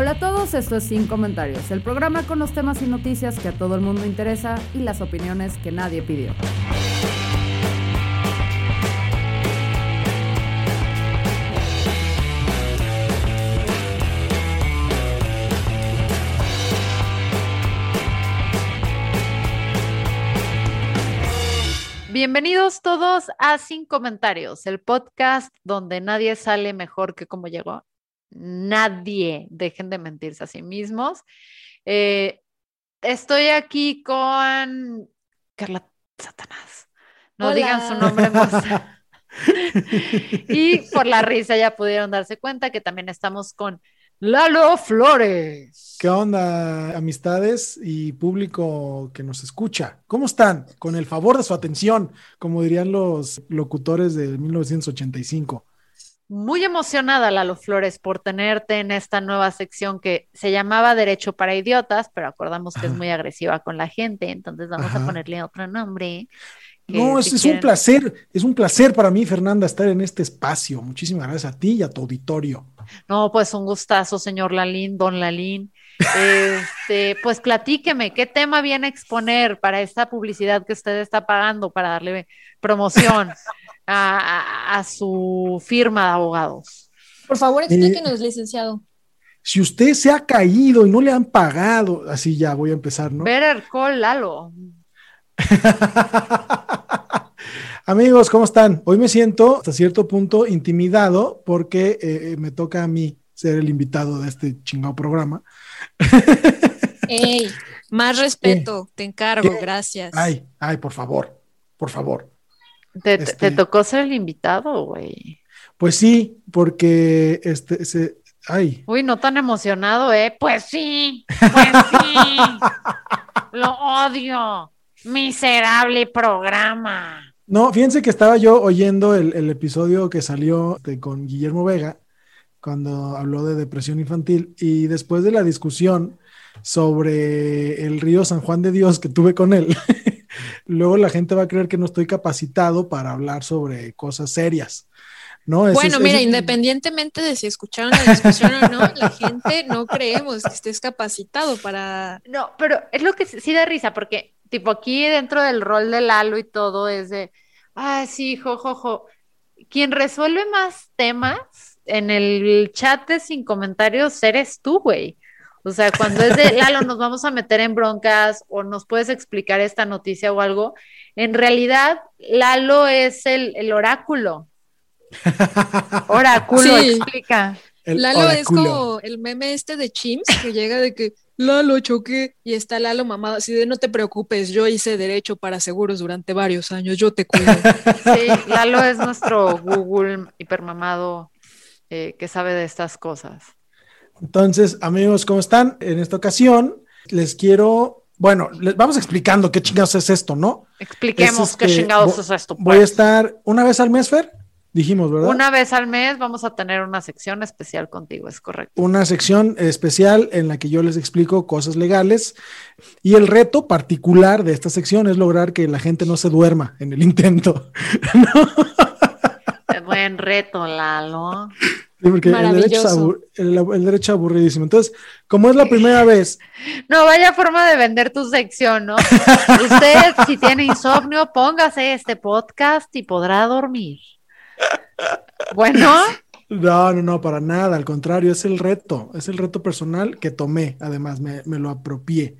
Hola a todos, esto es Sin Comentarios, el programa con los temas y noticias que a todo el mundo interesa y las opiniones que nadie pidió. Bienvenidos todos a Sin Comentarios, el podcast donde nadie sale mejor que como llegó. Nadie, dejen de mentirse a sí mismos. Eh, estoy aquí con Carla Satanás. No Hola. digan su nombre en voz. y por la risa ya pudieron darse cuenta que también estamos con Lalo Flores. ¿Qué onda, amistades y público que nos escucha? ¿Cómo están? Con el favor de su atención, como dirían los locutores de 1985. Muy emocionada, Lalo Flores, por tenerte en esta nueva sección que se llamaba Derecho para Idiotas, pero acordamos que es muy agresiva con la gente, entonces vamos a ponerle otro nombre. No, es, si es quieren- un placer, es un placer para mí, Fernanda, estar en este espacio. Muchísimas gracias a ti y a tu auditorio. No, pues un gustazo, señor Lalín, don Lalín. Este, pues platíqueme, ¿qué tema viene a exponer para esta publicidad que usted está pagando para darle promoción a, su firma de abogados? Por favor, explíquenos, licenciado. Si usted se ha caído y no le han pagado, así ya voy a empezar, ¿no? Better call Lalo. Amigos, ¿cómo están? Hoy me siento hasta cierto punto intimidado porque eh, me toca a mí ser el invitado de este chingado programa. Ey, Más respeto, te encargo, ¿Qué? gracias. Ay, ay, por favor, por favor. Te, te- Este- te tocó ser el invitado, güey. Pues sí, porque este se, ay, Uy, no tan emocionado, ¿eh? Pues sí, pues sí. Lo odio. Miserable programa. no, fíjense que estaba yo oyendo el, el episodio que salió con Guillermo Vega cuando habló de depresión infantil y después de la discusión sobre el río San Juan de Dios que tuve con él, luego la gente va a creer que no estoy capacitado para hablar sobre cosas serias. ¿no? Bueno, es- mira, independientemente de si escucharon la discusión o no, la gente no creemos que estés capacitado para... No, pero es lo que sí sí da risa, porque, tipo, aquí dentro del rol de Lalo y todo es de, ah, sí, jojojo. Jo, jo". Quien resuelve más temas en el chat de sin comentarios eres tú, güey. O sea, cuando es de Lalo, nos vamos a meter en broncas o nos puedes explicar esta noticia o algo, en realidad Lalo es el, el oráculo. Oráculo, Sí. explica. el Lalo es como el meme este de Chimps que llega de que Lalo choqué y está Lalo mamado así de no te preocupes, yo hice derecho para seguros durante varios años, yo te cuido. Sí, Lalo es nuestro Google hipermamado eh, que sabe de estas cosas. Entonces, amigos, ¿cómo están? En esta ocasión les quiero, bueno, les vamos explicando qué chingados es esto, ¿no? Expliquemos Es qué este, chingados es esto. Voy a pues. estar una vez al mes, Fer, dijimos, ¿verdad? Una vez al mes vamos a tener una sección especial contigo, es correcto. Una sección especial en la que yo les explico cosas legales y el reto particular de esta sección es lograr que la gente no se duerma en el intento. Buen reto, Lalo. Sí, porque el derecho, es el- el derecho aburridísimo. Entonces, como es la primera vez, No, vaya forma de vender tu sección, ¿no? Usted, si tiene insomnio, póngase este podcast y podrá dormir. Bueno, No, no, no, para nada. Al contrario, es el reto. Es el reto personal que tomé. Además, me, me lo apropié.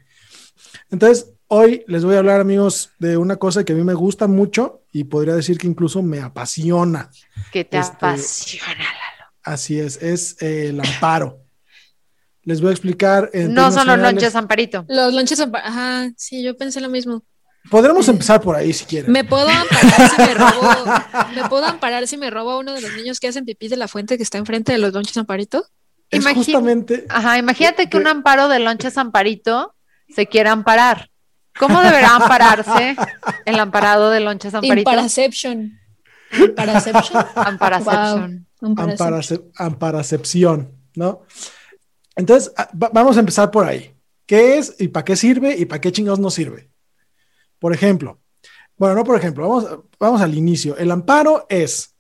Entonces, hoy les voy a hablar, amigos, de una cosa que a mí me gusta mucho y podría decir que incluso me apasiona. que te Este- apasiona. Así es, es eh, el amparo. Les voy a explicar. en No son los lonches, Amparito. Los lonches, pa- ajá, sí, yo pensé lo mismo. Podremos empezar por ahí si quieren. ¿Me puedo amparar si me robo? ¿Me puedo amparar si me robo a uno de los niños que hacen pipí de la fuente que está enfrente de los lonches Amparito? Es Imagín- justamente. Ajá, imagínate que que- un amparo de lonches amparito se quiera amparar. ¿Cómo deberá ampararse el amparado de lonches amparito? Imparaception. Imparaception. Amparaception. Amparacepción, ¿no? Entonces, a- va- vamos a empezar por ahí. ¿Qué es y para qué sirve y para qué chingados no sirve? Por ejemplo, bueno, no por ejemplo, vamos, vamos al inicio. El amparo es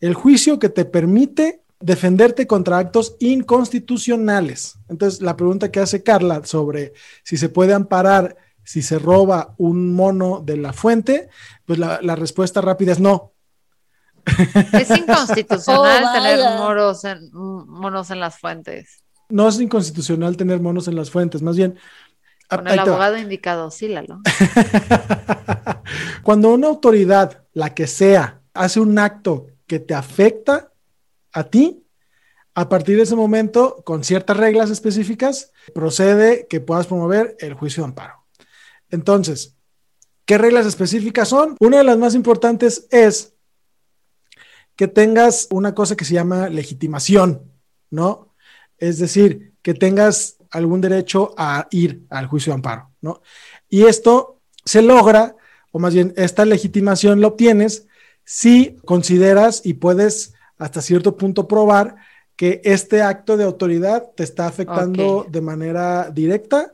el juicio que te permite defenderte contra actos inconstitucionales. Entonces, la pregunta que hace Carla sobre si se puede amparar si se roba un mono de la fuente, pues la, la respuesta rápida es no. Es inconstitucional Oh, tener vaya. moros en, monos en las fuentes. No es inconstitucional tener monos en las fuentes, más bien. Con el abogado indicado, sí, Lalo. Cuando una autoridad, la que sea, hace un acto que te afecta a ti, a partir de ese momento, con ciertas reglas específicas, procede que puedas promover el juicio de amparo. Entonces, ¿qué reglas específicas son? Una de las más importantes es que tengas una cosa que se llama legitimación, ¿no? Es decir, que tengas algún derecho a ir al juicio de amparo, ¿no? Y esto se logra, o más bien esta legitimación la obtienes si consideras y puedes hasta cierto punto probar que este acto de autoridad te está afectando de manera directa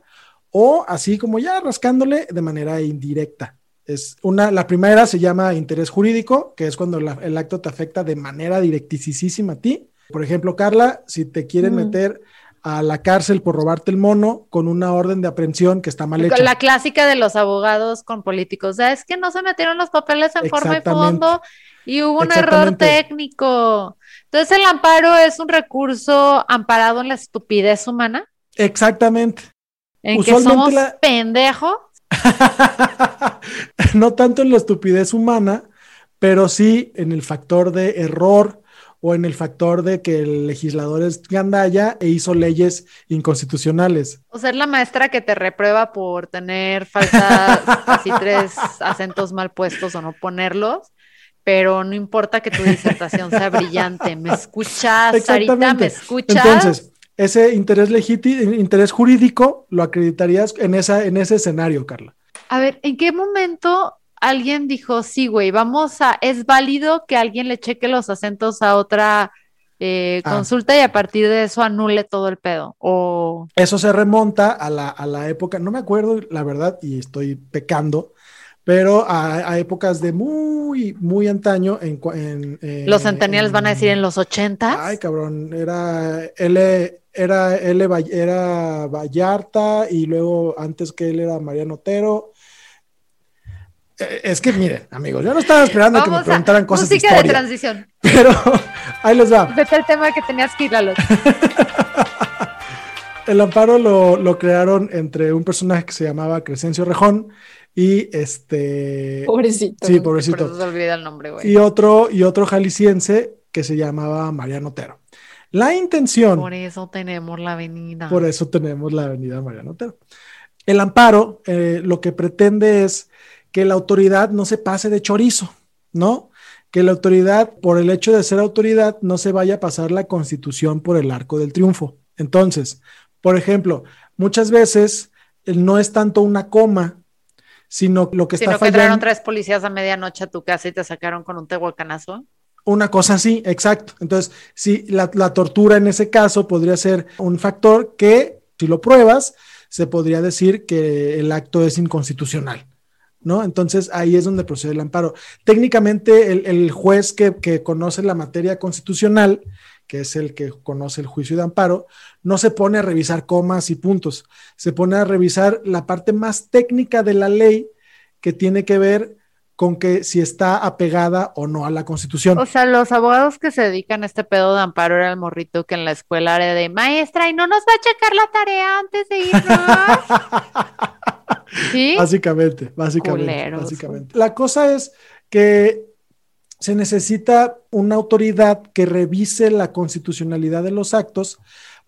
o así como ya rascándole de manera indirecta. Es una, la primera se llama interés jurídico, que es cuando la- el acto te afecta de manera directísima a ti. Por ejemplo, Carla, si te quieren Ujú. meter a la cárcel por robarte el mono con una orden de aprehensión que está mal hecha. La clásica de los abogados con políticos. O sea, es que no se metieron los papeles en forma y fondo y hubo un error técnico. Entonces, el amparo es un recurso amparado en la estupidez humana, Exactamente. en que somos la- pendejos. no tanto en la estupidez humana, pero sí en el factor de error o en el factor de que el legislador es gandalla e hizo leyes inconstitucionales. O ser la maestra que te reprueba por tener faltas, así tres acentos mal puestos o no ponerlos, pero no importa que tu disertación sea brillante. ¿Me escuchas, Sarita? ¿Me escuchas? Entonces, ese interés legítimo, interés jurídico, lo acreditarías en, esa, en ese escenario, Carla. A ver, ¿en qué momento alguien dijo, sí, güey, vamos a, es válido que alguien le cheque los acentos a otra eh, Ah. consulta y a partir de eso anule todo el pedo? O Eso se remonta a la, a la época, no me acuerdo la verdad y estoy pecando, pero a, a épocas de muy, muy antaño. En, en, los centennials van a decir en en- los ochentas. Ay, cabrón, era L, era L, Vall- era Vallarta y luego antes que él era Mariano Otero. Eh, Es que miren, amigos, yo no estaba esperando que me a preguntaran cosas de música de historia, transición. pero ahí les va. Vete al tema que tenías que ir a los. El amparo lo, lo crearon entre un personaje que se llamaba Crescencio Rejón y este Pobrecito. sí, Por eso pobrecito. se olvida el nombre, güey. Y otro y otro jalisciense que se llamaba Mariano Otero. La intención Por eso tenemos la avenida. Por eso tenemos la avenida Mariano Otero. El amparo eh, lo que pretende es que la autoridad no se pase de chorizo, ¿no? Que la autoridad, por el hecho de ser autoridad, no se vaya a pasar la constitución por el arco del triunfo. Entonces, por ejemplo, muchas veces eh, no es tanto una coma, sino lo que Sino está que entraron fallando. tres policías a medianoche a tu casa y te sacaron con un tehuacanazo. Una cosa así, exacto. Entonces, sí, la, tortura en ese caso podría ser un factor que, si lo pruebas, se podría decir que el acto es inconstitucional, ¿no? Entonces, ahí es donde procede el amparo. Técnicamente, el, el juez que, que conoce la materia constitucional, que es el que conoce el juicio de amparo, no se pone a revisar comas y puntos, se pone a revisar la parte más técnica de la ley que tiene que ver con que si está apegada o no a la constitución. O sea, los abogados que se dedican a este pedo de amparo era el morrito que en la escuela era de maestra y no nos va a checar la tarea antes de irnos. ¿Sí? Básicamente, básicamente, Culeros. básicamente. La cosa es que se necesita una autoridad que revise la constitucionalidad de los actos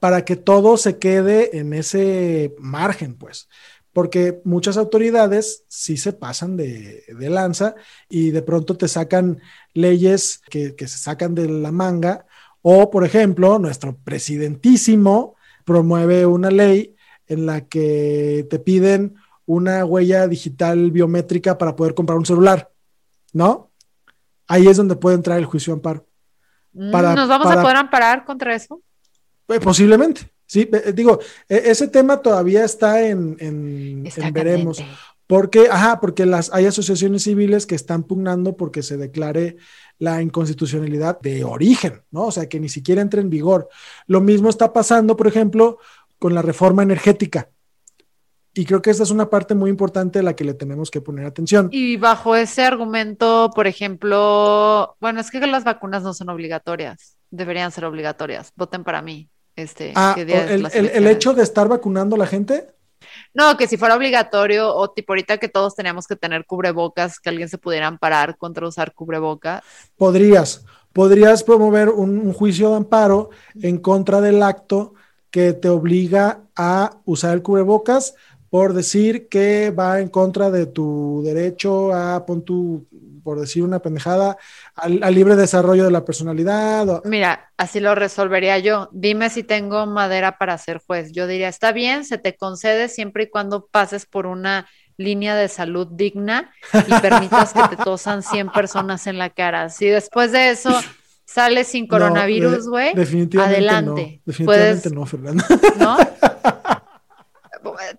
para que todo se quede en ese margen, pues. Porque muchas autoridades sí se pasan de, de lanza y de pronto te sacan leyes que, que se sacan de la manga. O, por ejemplo, nuestro presidentísimo promueve una ley en la que te piden una huella digital biométrica para poder comprar un celular, ¿no? Ahí es donde puede entrar el juicio de amparo. Para- ¿Nos vamos para- a poder amparar contra eso? Eh, posiblemente, sí. eh, digo, eh, ese tema todavía está en, en- Está en veremos. Porque, ajá, porque las, hay asociaciones civiles que están pugnando porque se declare la inconstitucionalidad de origen, ¿no? O sea, que ni siquiera entre en vigor. Lo mismo está pasando, por ejemplo, con la reforma energética. Y creo que esta es una parte muy importante a la que le tenemos que poner atención. Y bajo ese argumento, por ejemplo, bueno, es que las vacunas no son obligatorias, deberían ser obligatorias. Voten para mí. Este, Ah, ¿qué día es el, el- hecho de estar vacunando a la gente, No, que si fuera obligatorio o tipo ahorita que todos teníamos que tener cubrebocas, que alguien se pudiera amparar contra usar cubrebocas. podrías, podrías promover un, un juicio de amparo en contra del acto que te obliga a usar el cubrebocas por decir que va en contra de tu derecho a, pon tu, por decir una pendejada, al, al libre desarrollo de la personalidad. o- Mira, así lo resolvería yo. Dime si tengo madera para ser juez. Yo diría, está bien, se te concede siempre y cuando pases por una línea de salud digna y permitas que te tosan 100 personas en la cara. Si después de eso sales sin coronavirus, No, de- güey, adelante. no, definitivamente Puedes- no, Fernanda. ¿no?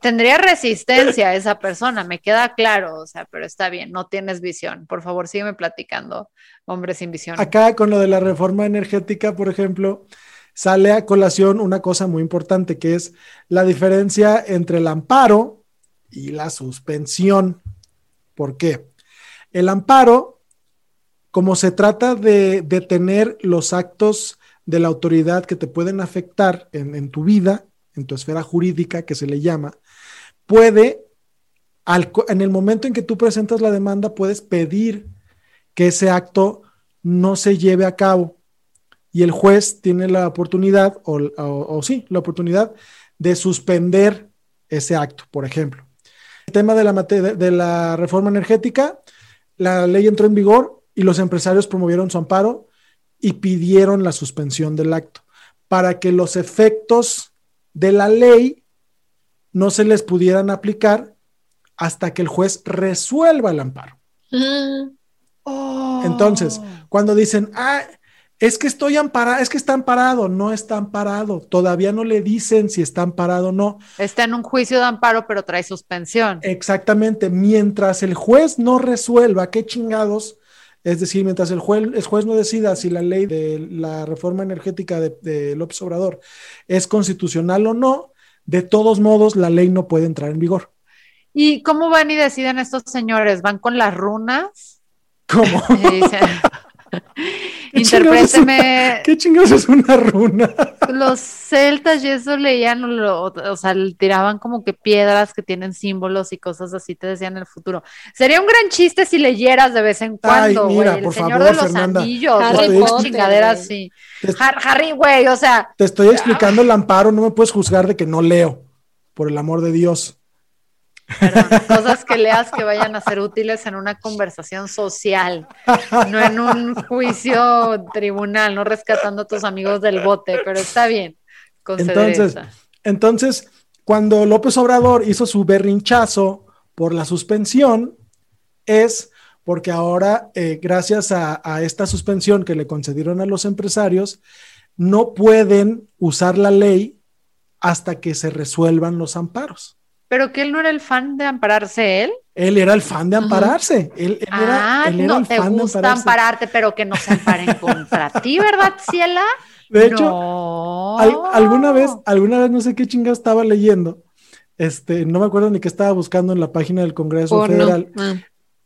Tendría resistencia esa persona, me queda claro, o sea, pero está bien, no tienes visión. Por favor, sígueme platicando, hombre sin visión. Acá con lo de la reforma energética, por ejemplo, sale a colación una cosa muy importante que es la diferencia entre el amparo y la suspensión. ¿Por qué? El amparo, como se trata de detener los actos de la autoridad que te pueden afectar en, en tu vida, en tu esfera jurídica, que se le llama, puede, en el momento en que tú presentas la demanda, puedes pedir que ese acto no se lleve a cabo. Y el juez tiene la oportunidad, o, sí, la oportunidad de suspender ese acto, por ejemplo. El tema de la, de la reforma energética, la ley entró en vigor y los empresarios promovieron su amparo y pidieron la suspensión del acto para que los efectos de la ley no se les pudieran aplicar hasta que el juez resuelva el amparo. Ah, Entonces, cuando dicen, ah, es que estoy amparado, es que está amparado, no está amparado, todavía no le dicen si está amparado o no. Está en un juicio de amparo, pero trae suspensión. Exactamente, mientras el juez no resuelva qué chingados, es decir, mientras el juez, el juez no decida si la ley de la reforma energética de, de López Obrador es constitucional o no, de todos modos la ley no puede entrar en vigor. ¿Y cómo van y deciden estos señores? ¿Van con las runas? ¿Cómo? interpréteme. ¿Qué chingados es una runa? Los celtas y eso leían, lo- o sea, tiraban como que piedras que tienen símbolos y cosas así, te decían el futuro. Sería un gran chiste si leyeras de vez en cuando, Ay, mira, güey, el por Señor favor, de los Fernanda. Anillos, Harry Potter, así. Harry, güey, o sea, Te estoy explicando el amparo, no me puedes juzgar de que no leo, por el amor de Dios. Perdón, cosas que leas que vayan a ser útiles en una conversación social, no en un juicio tribunal, no rescatando a tus amigos del bote, pero está bien. Entonces, esa. entonces, cuando López Obrador hizo su berrinchazo por la suspensión, es porque ahora, eh, gracias a, a esta suspensión que le concedieron a los empresarios, no pueden usar la ley hasta que se resuelvan los amparos. Pero que él no era el fan de ampararse él. Él era el fan de ampararse. Él, él era, ah, él era no el te fan de gusta ampararse. ampararte, pero que no se amparen contra ti, ¿verdad, Ciela? De hecho, no. Al- alguna vez, alguna vez no sé qué chinga estaba leyendo. Este, no me acuerdo ni qué estaba buscando en la página del Congreso. Federal Ah.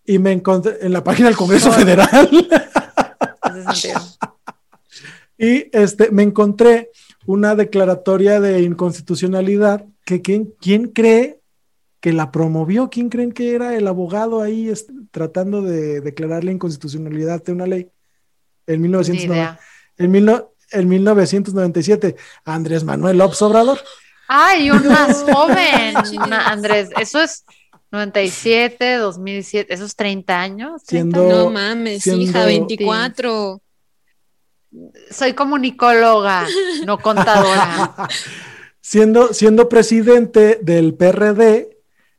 y me encontré en la página del Congreso. Federal y este me encontré una declaratoria de inconstitucionalidad que quién, quién cree que la promovió, quién creen que era el abogado ahí tratando de declarar la inconstitucionalidad de una ley en Ni 1990, idea. en, mil no- en 1997, Andrés Manuel López Obrador. Ay, un más joven, Andrés. Eso es 97, 2007, esos 30 años. 30 Siendo- No mames, siendo- hija, 24. Soy comunicóloga, no contadora. Siendo, siendo presidente del PRD,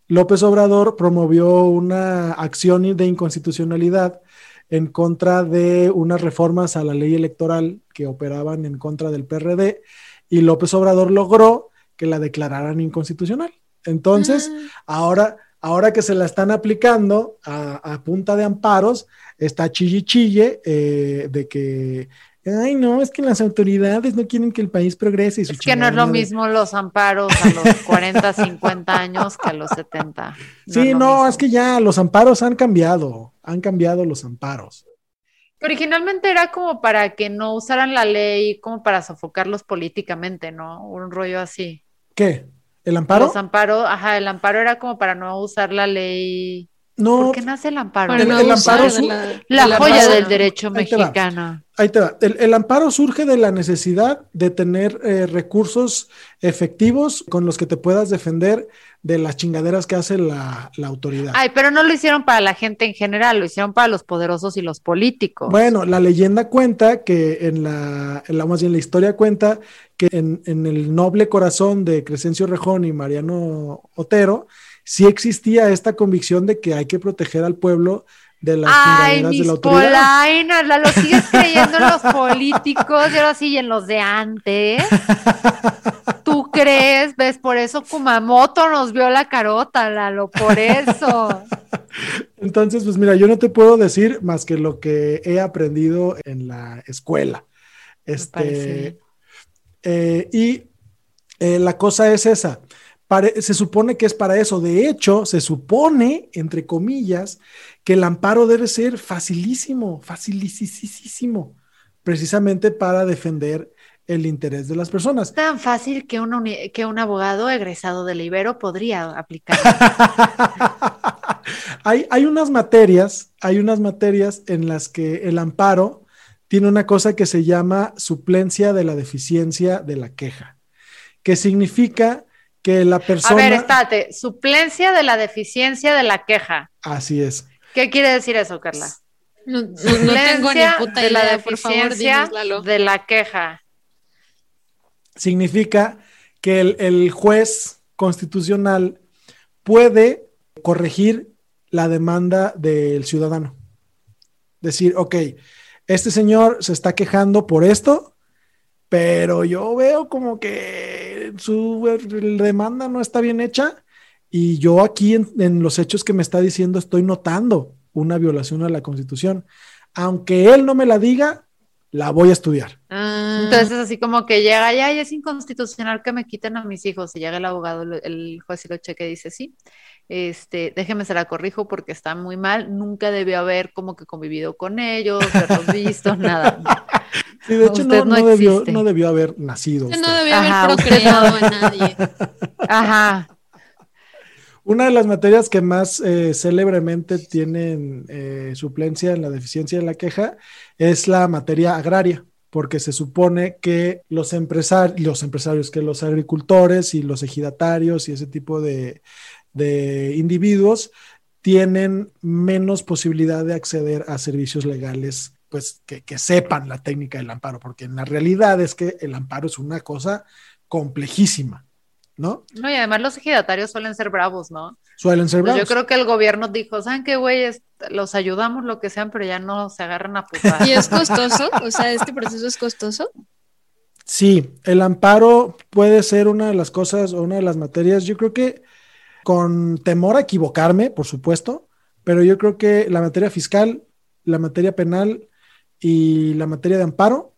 López Obrador promovió una acción de inconstitucionalidad en contra de unas reformas a la ley electoral que operaban en contra del PRD y López Obrador logró que la declararan inconstitucional. Entonces, ahora, ahora que se la están aplicando a, a punta de amparos, está chille chille eh, de que, ay no, es que las autoridades no quieren que el país progrese. Y su Es que no es lo chingada madre". mismo los amparos a los 40, 50 años que a los 70. Sí, es no, es que ya los amparos han cambiado, han cambiado los amparos. Originalmente era como para que no usaran la ley, como para sofocarlos políticamente, ¿no? Un rollo así. ¿Qué? ¿El amparo? Los amparos, ajá, el amparo era como para no usar la ley. No, ¿Por qué nace el amparo? El- no el amparo de su- la, La de la joya del derecho Ahí te va. mexicano. ahí te va. El, el amparo surge de la necesidad de tener eh, recursos efectivos con los que te puedas defender de las chingaderas que hace la, la autoridad. Ay, pero no lo hicieron para la gente en general, lo hicieron para los poderosos y los políticos. Bueno, la leyenda cuenta que en la, en la más bien la historia cuenta que en, en el noble corazón de Crescencio Rejón y Mariano Otero, sí existía esta convicción de que hay que proteger al pueblo de las Ay, chingaderas de mis la autoridad. polainas, la lo sigues creyendo en los políticos y ahora sí, y en los de antes. ¿Tú crees? ¿Ves? Por eso Kumamoto nos vio la carota, Lalo, por eso. Entonces, pues mira, yo no te puedo decir más que lo que he aprendido en la escuela. Este, eh, y eh, la cosa es esa. Se supone que es para eso. De hecho, se supone, entre comillas, que el amparo debe ser facilísimo, facilísimo, precisamente para defender el interés de las personas. Tan fácil que un, que un abogado egresado del Ibero podría aplicar. hay, hay unas materias, hay unas materias en las que el amparo tiene una cosa que se llama suplencia de la deficiencia de la queja, que significa que la A persona... ver, espérate, suplencia de la deficiencia de la queja. Así es. ¿Qué quiere decir eso, Carla? No, no- no tengo ni Suplencia puta de la idea, por favor, deficiencia dinos, de la queja. Significa que el, el juez constitucional puede corregir la demanda del ciudadano. Decir, ok, este señor se está quejando por esto, pero yo veo como que su eh, demanda no está bien hecha y yo aquí en, en los hechos que me está diciendo estoy notando una violación a la constitución. Aunque él no me la diga, la voy a estudiar. Ah, Entonces es así como que llega, ya, es inconstitucional que me quiten a mis hijos. Y llega el abogado, el juez y lo cheque y dice, sí, este, déjeme se la corrijo porque está muy mal. Nunca debió haber como que convivido con ellos, visto, nada. Sí, de hecho, Usted no, no no debió, existe. no debió haber nacido. usted no debió haber Ajá, usted procreado a nadie. Ajá. Una de las materias que más eh, célebremente tienen eh, suplencia en la deficiencia de la queja es la materia agraria, porque se supone que los, empresar los empresarios, que los agricultores y los ejidatarios y ese tipo de, de individuos tienen menos posibilidad de acceder a servicios legales, pues que, que sepan la técnica del amparo, porque en la realidad es que el amparo es una cosa complejísima, ¿no? No, y además los ejidatarios suelen ser bravos, ¿no? Suelen ser Pues yo bravos. creo que el gobierno dijo, ¿saben qué, güeyes? Los ayudamos lo que sean, pero ya no se agarran a putar. ¿Y es costoso? O sea, ¿este proceso es costoso? Sí, el amparo puede ser una de las cosas o una de las materias, yo creo que con temor a equivocarme, por supuesto, pero yo creo que la materia fiscal, la materia penal y la materia de amparo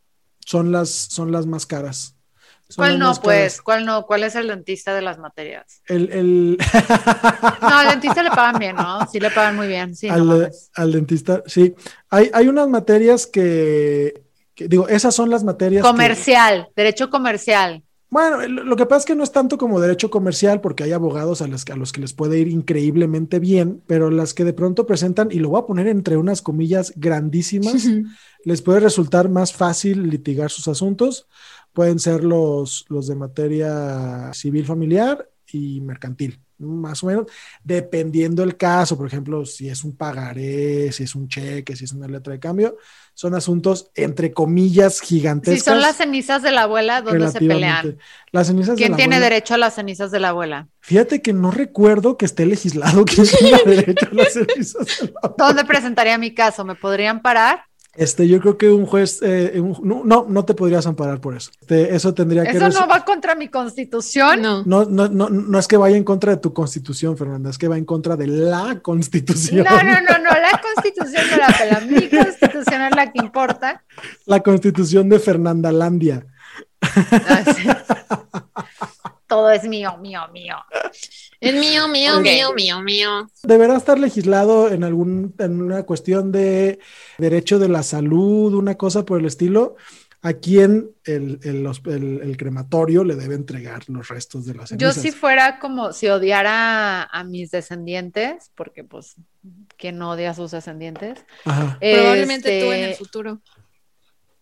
son las, son las más caras. Son ¿Cuál no, pues? caras. ¿Cuál no? ¿Cuál es el dentista de las materias? El, el- No, al dentista le pagan bien, ¿no? Sí le pagan muy bien, sí, al, al dentista, sí. Hay, hay unas materias que, que- digo, esas son las materias. que- Comercial, derecho comercial. Bueno, lo que pasa es que no es tanto como derecho comercial, porque hay abogados a, las, a los que les puede ir increíblemente bien, pero las que de pronto presentan, y lo voy a poner entre unas comillas grandísimas, les puede resultar más fácil litigar sus asuntos, pueden ser los, los de materia civil familiar y mercantil, más o menos, dependiendo el caso, por ejemplo, si es un pagaré, si es un cheque, si es una letra de cambio, son asuntos entre comillas gigantescos. Si son las cenizas de la abuela, ¿dónde se pelean? Las cenizas ¿Quién de la tiene abuela- derecho a las cenizas de la abuela? Fíjate que no recuerdo que esté legislado quién tiene derecho a las cenizas de la abuela. ¿Dónde presentaría mi caso? ¿Me podrían parar? Este, yo creo que un juez, eh, un- no, no, no te podrías amparar por eso. Este, eso tendría que ¿Eso no va contra mi constitución? No. No, no, no, no es que vaya en contra de tu constitución, Fernanda, es que va en contra de la constitución. No, no, no, no, la constitución no la pela. Mi constitución es la que importa. La constitución de Fernandalandia. Ah, sí. Todo es mío, mío, mío. Es mío, mío, mío, mío, mío. Deberá estar legislado en algún, en una cuestión de derecho de la salud, una cosa por el estilo, a quien el, el, los- el- el crematorio le debe entregar los restos de las Yo cenizas. si fuera como si odiara a mis descendientes, porque pues, ¿quién no odia a sus descendientes? Ajá. Probablemente tú en Este, el futuro.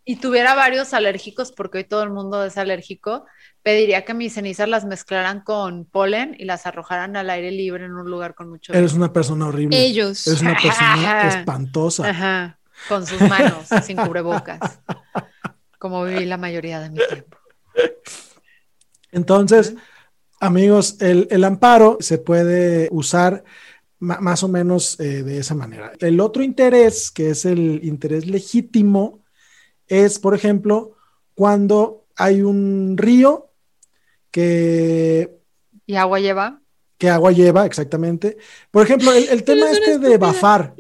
Y tuviera varios alérgicos, porque hoy todo el mundo es alérgico, pediría que mis cenizas las mezclaran con polen y las arrojaran al aire libre en un lugar con mucho Eres una persona horrible. Ellos. Eres una persona espantosa. Ajá, con sus manos, sin cubrebocas, como viví la mayoría de mi tiempo. Entonces, amigos, el, el amparo se puede usar más o menos eh, de esa manera. El otro interés, que es el interés legítimo, es, por ejemplo, cuando hay un río que, ¿Y agua lleva? que agua lleva, exactamente. Por ejemplo, el, el tema este de. Bafar.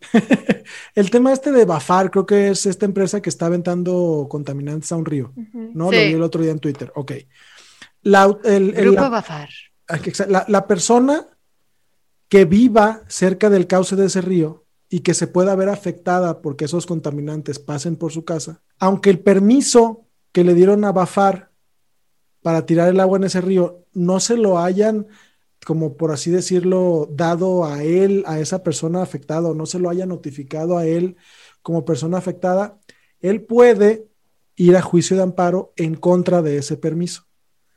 el tema este de Bafar, creo que es esta empresa que está aventando contaminantes a un río. ¿no? Lo vi el otro día en Twitter. Ok. La, el- el- Grupo la- Bafar. Ah, la- la persona que viva cerca del cauce de ese río y que se pueda ver afectada porque esos contaminantes pasen por su casa, aunque el permiso que le dieron a Bafar para tirar el agua en ese río no se lo hayan, como por así decirlo, dado a él, a esa persona afectada, o no se lo haya notificado a él como persona afectada, él puede ir a juicio de amparo en contra de ese permiso.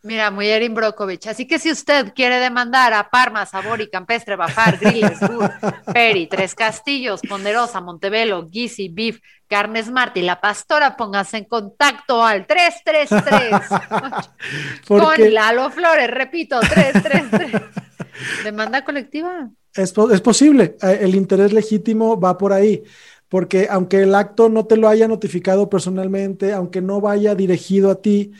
Mira, muy Erin Brokovich. Así que si usted quiere demandar a Parma, Sabor y Campestre, Bafar, Grilles, Gur, Peri, Tres Castillos, Ponderosa, Montevelo, Gizi, Beef, Carnes Martí, La Pastora, póngase en contacto al 333 Porque con Lalo Flores, repito, 333. Demanda colectiva. Es, es posible, eh, el interés legítimo va por ahí, porque aunque el acto no te lo haya notificado personalmente, aunque no vaya dirigido a ti,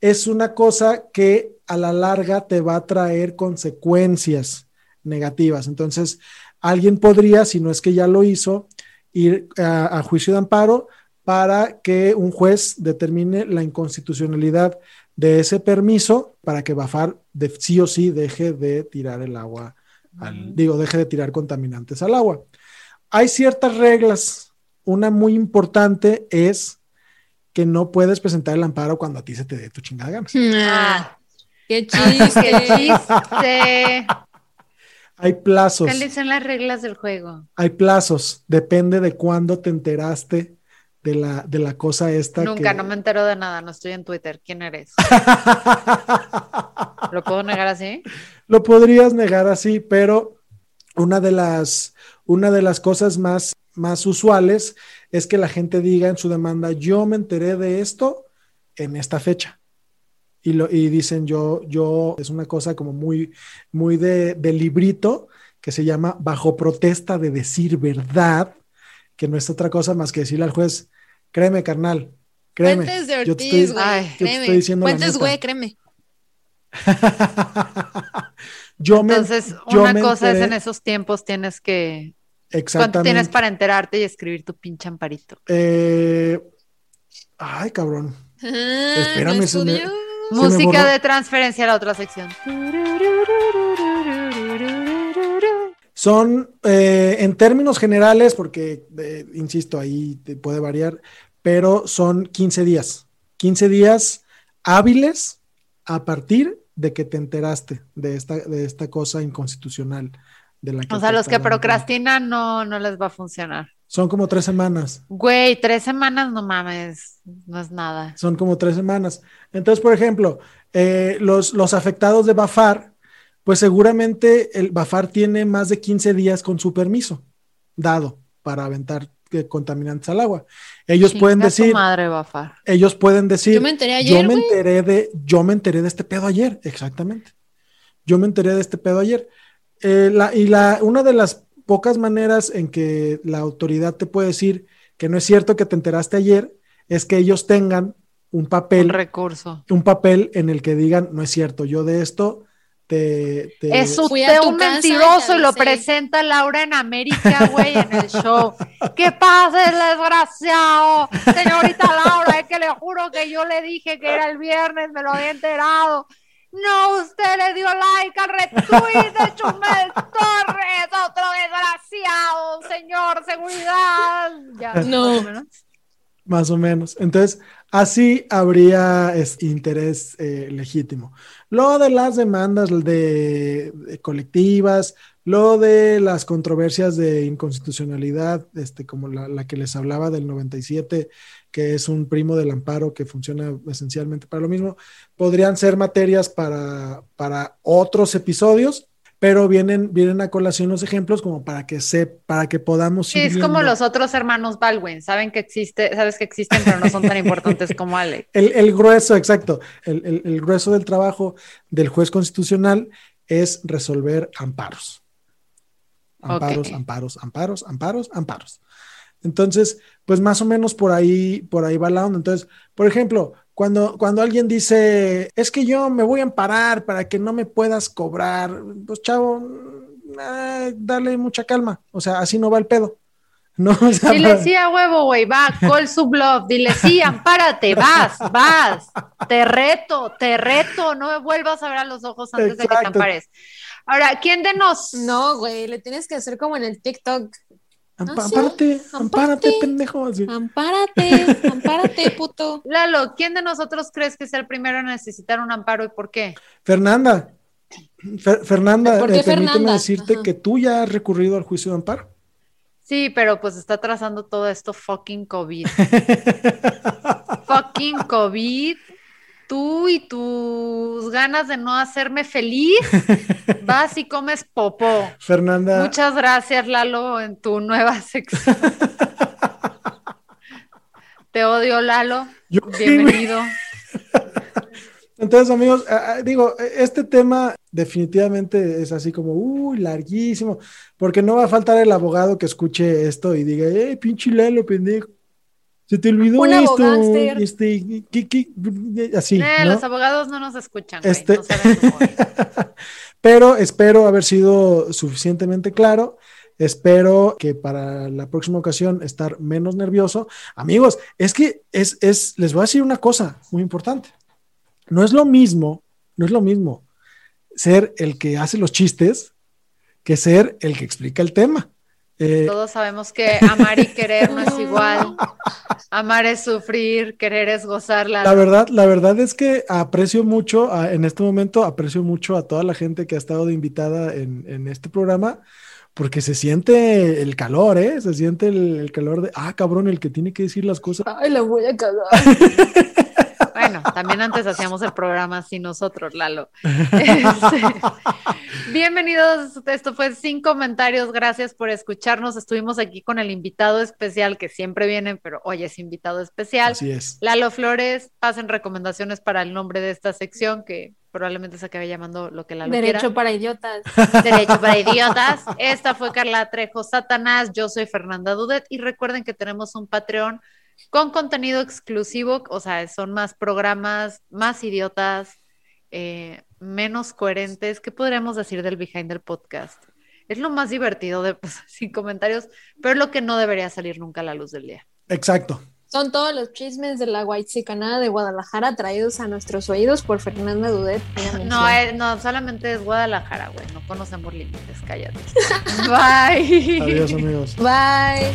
es una cosa que a la larga te va a traer consecuencias negativas. Entonces, alguien podría, si no es que ya lo hizo, ir a, a juicio de amparo para que un juez determine la inconstitucionalidad de ese permiso para que Bafar de, sí o sí deje de tirar el agua al- digo, deje de tirar contaminantes al agua. Hay ciertas reglas. Una muy importante es que no puedes presentar el amparo cuando a ti se te dé tu chingada gana. Ah, qué ¡Qué chiste. chiste! Hay plazos, ¿Cuáles son las reglas del juego? hay plazos. Depende de cuándo te enteraste de la, de la cosa esta. Nunca, que- no me entero de nada, no estoy en Twitter. ¿Quién eres? ¿Lo puedo negar así? Lo podrías negar así, pero una de las, una de las cosas más, más usuales es que la gente diga en su demanda, yo me enteré de esto en esta fecha. Y, lo, y dicen, yo, yo, es una cosa como muy, muy de, de librito que se llama bajo protesta de decir verdad, que no es otra cosa más que decirle al juez, créeme, carnal, créeme. Fuentes de yo te Ortiz, estoy- güey. Ay, yo te Créeme. estoy diciendo la Fuentes, güey, créeme. yo me- Entonces, yo una me cosa es en esos tiempos tienes que... ¿Cuánto tienes para enterarte y escribir tu pinche amparito? Eh, ay, cabrón. Ah, Espérame, ¿no me- Música de transferencia a la otra sección. Son, eh, en términos generales, porque, eh, insisto, ahí te puede variar, pero son 15 días. 15 días hábiles a partir de que te enteraste de esta, de esta cosa inconstitucional. De la que O sea, los que procrastinan no, no les va a funcionar. Son como tres semanas. Güey, tres semanas, no mames, no es nada. Son como tres semanas. Entonces, por ejemplo, eh, los, los afectados de Bafar, pues seguramente el Bafar tiene más de 15 días con su permiso dado para aventar eh, contaminantes al agua. Ellos Chinga pueden decir, madre, Bafar. ellos pueden decir, Yo me enteré yo ayer, me güey. enteré de, yo me enteré de este pedo ayer, exactamente. Yo me enteré de este pedo ayer. Eh, la- y la, una de las pocas maneras en que la autoridad te puede decir que no es cierto que te enteraste ayer es que ellos tengan un papel, Un recurso. un papel en el que digan, no es cierto, yo de esto te... te- Es usted un mentiroso y lo presenta Laura en América, güey, en el show. ¿Qué pasa, el desgraciado? Señorita Laura, es que le juro que yo le dije que era el viernes, me lo había enterado. No, usted le dio like al retweet de Chumel Torres, otro desgraciado, señor, seguridad. Ya, No. más o menos. Más o menos. Entonces, así habría es, interés eh, legítimo. Lo de las demandas de, de colectivas, lo de las controversias de inconstitucionalidad, este, como la, la que les hablaba del 97, que es un primo del amparo que funciona esencialmente para lo mismo, podrían ser materias para, para otros episodios, pero vienen, vienen a colación los ejemplos como para que se, para que podamos Sí, ir es como los otros hermanos Baldwin, saben que existe, sabes que existen, pero no son tan importantes como Alex. El, el grueso, exacto. El, el- el grueso del trabajo del juez constitucional es resolver amparos. Amparos, amparos, amparos, amparos, amparos. Entonces, pues más o menos por ahí, por ahí va la onda. Entonces, por ejemplo, cuando, cuando alguien dice, es que yo me voy a amparar para que no me puedas cobrar, pues chavo, ah, dale mucha calma. O sea, así no va el pedo. No, o sea, Dile sí a huevo, güey, va, call su bluff, dile sí, ampárate, vas, vas, te reto, te reto, no me vuelvas a ver a los ojos antes de que te ampares. Ahora, ¿quién de nos? No, güey, le tienes que hacer como en el TikTok. Ah, sí, ampárate, ampárate, pendejo. así. Ampárate, ampárate, puto. Lalo, ¿quién de nosotros crees que sea el primero en necesitar un amparo y por qué? Fernanda, Fer- Fernanda, ¿Por qué eh, permíteme Fernanda? decirte Ajá. que tú ya has recurrido al juicio de amparo. Sí, pero pues está trazando todo esto fucking COVID. fucking COVID. Tú y tus ganas de no hacerme feliz, vas y comes popó. Fernanda, Muchas gracias, Lalo, en tu nueva sección. Te odio, Lalo. Yo- Bienvenido. entonces amigos, digo, eh, este tema definitivamente es así como, uy, larguísimo, porque no va a faltar el abogado que escuche esto y diga, eh, pinche Lalo, pendejo. Se te olvidó Un esto, abogánster. este, ¿qué- qué? así, Eh, ¿no? Los abogados no nos escuchan, güey, Este- no. Pero espero haber sido suficientemente claro. Espero que para la próxima ocasión estar menos nervioso. Amigos, es que es, es, les voy a decir una cosa muy importante. No es lo mismo, no es lo mismo ser el que hace los chistes que ser el que explica el tema. Eh, Todos sabemos que amar y querer no es igual. Amar es sufrir, querer es gozar. La verdad, la verdad es que aprecio mucho, a- en este momento aprecio mucho a toda la gente que ha estado de invitada en, en este programa, porque se siente el calor, ¿eh? Se siente el, el calor de, ah, cabrón, el que tiene que decir las cosas. Ay, la voy a cagar. Bueno, también antes hacíamos el programa así nosotros, Lalo. Este, bienvenidos, esto fue Sin Comentarios, gracias por escucharnos. Estuvimos aquí con el invitado especial que siempre vienen, pero hoy es invitado especial. Así es. Lalo Flores, pasen recomendaciones para el nombre de esta sección que probablemente se acabe llamando lo que Lalo Derecho quiera. para idiotas. Derecho para idiotas. Esta fue Carla Trejo Satanás, yo soy Fernanda Dudet y recuerden que tenemos un Patreon con contenido exclusivo, o sea, son más programas, más idiotas, eh, menos coherentes. ¿Qué podríamos decir del behind del podcast? Es lo más divertido de pues, sin comentarios, pero es lo que no debería salir nunca a la luz del día. Exacto. Son todos los chismes de la Whitezicanada de Guadalajara traídos a nuestros oídos por Fernanda Dudet. No, eh, no, solamente es Guadalajara, güey. No conocemos límites, cállate. Bye. Adiós, amigos. Bye.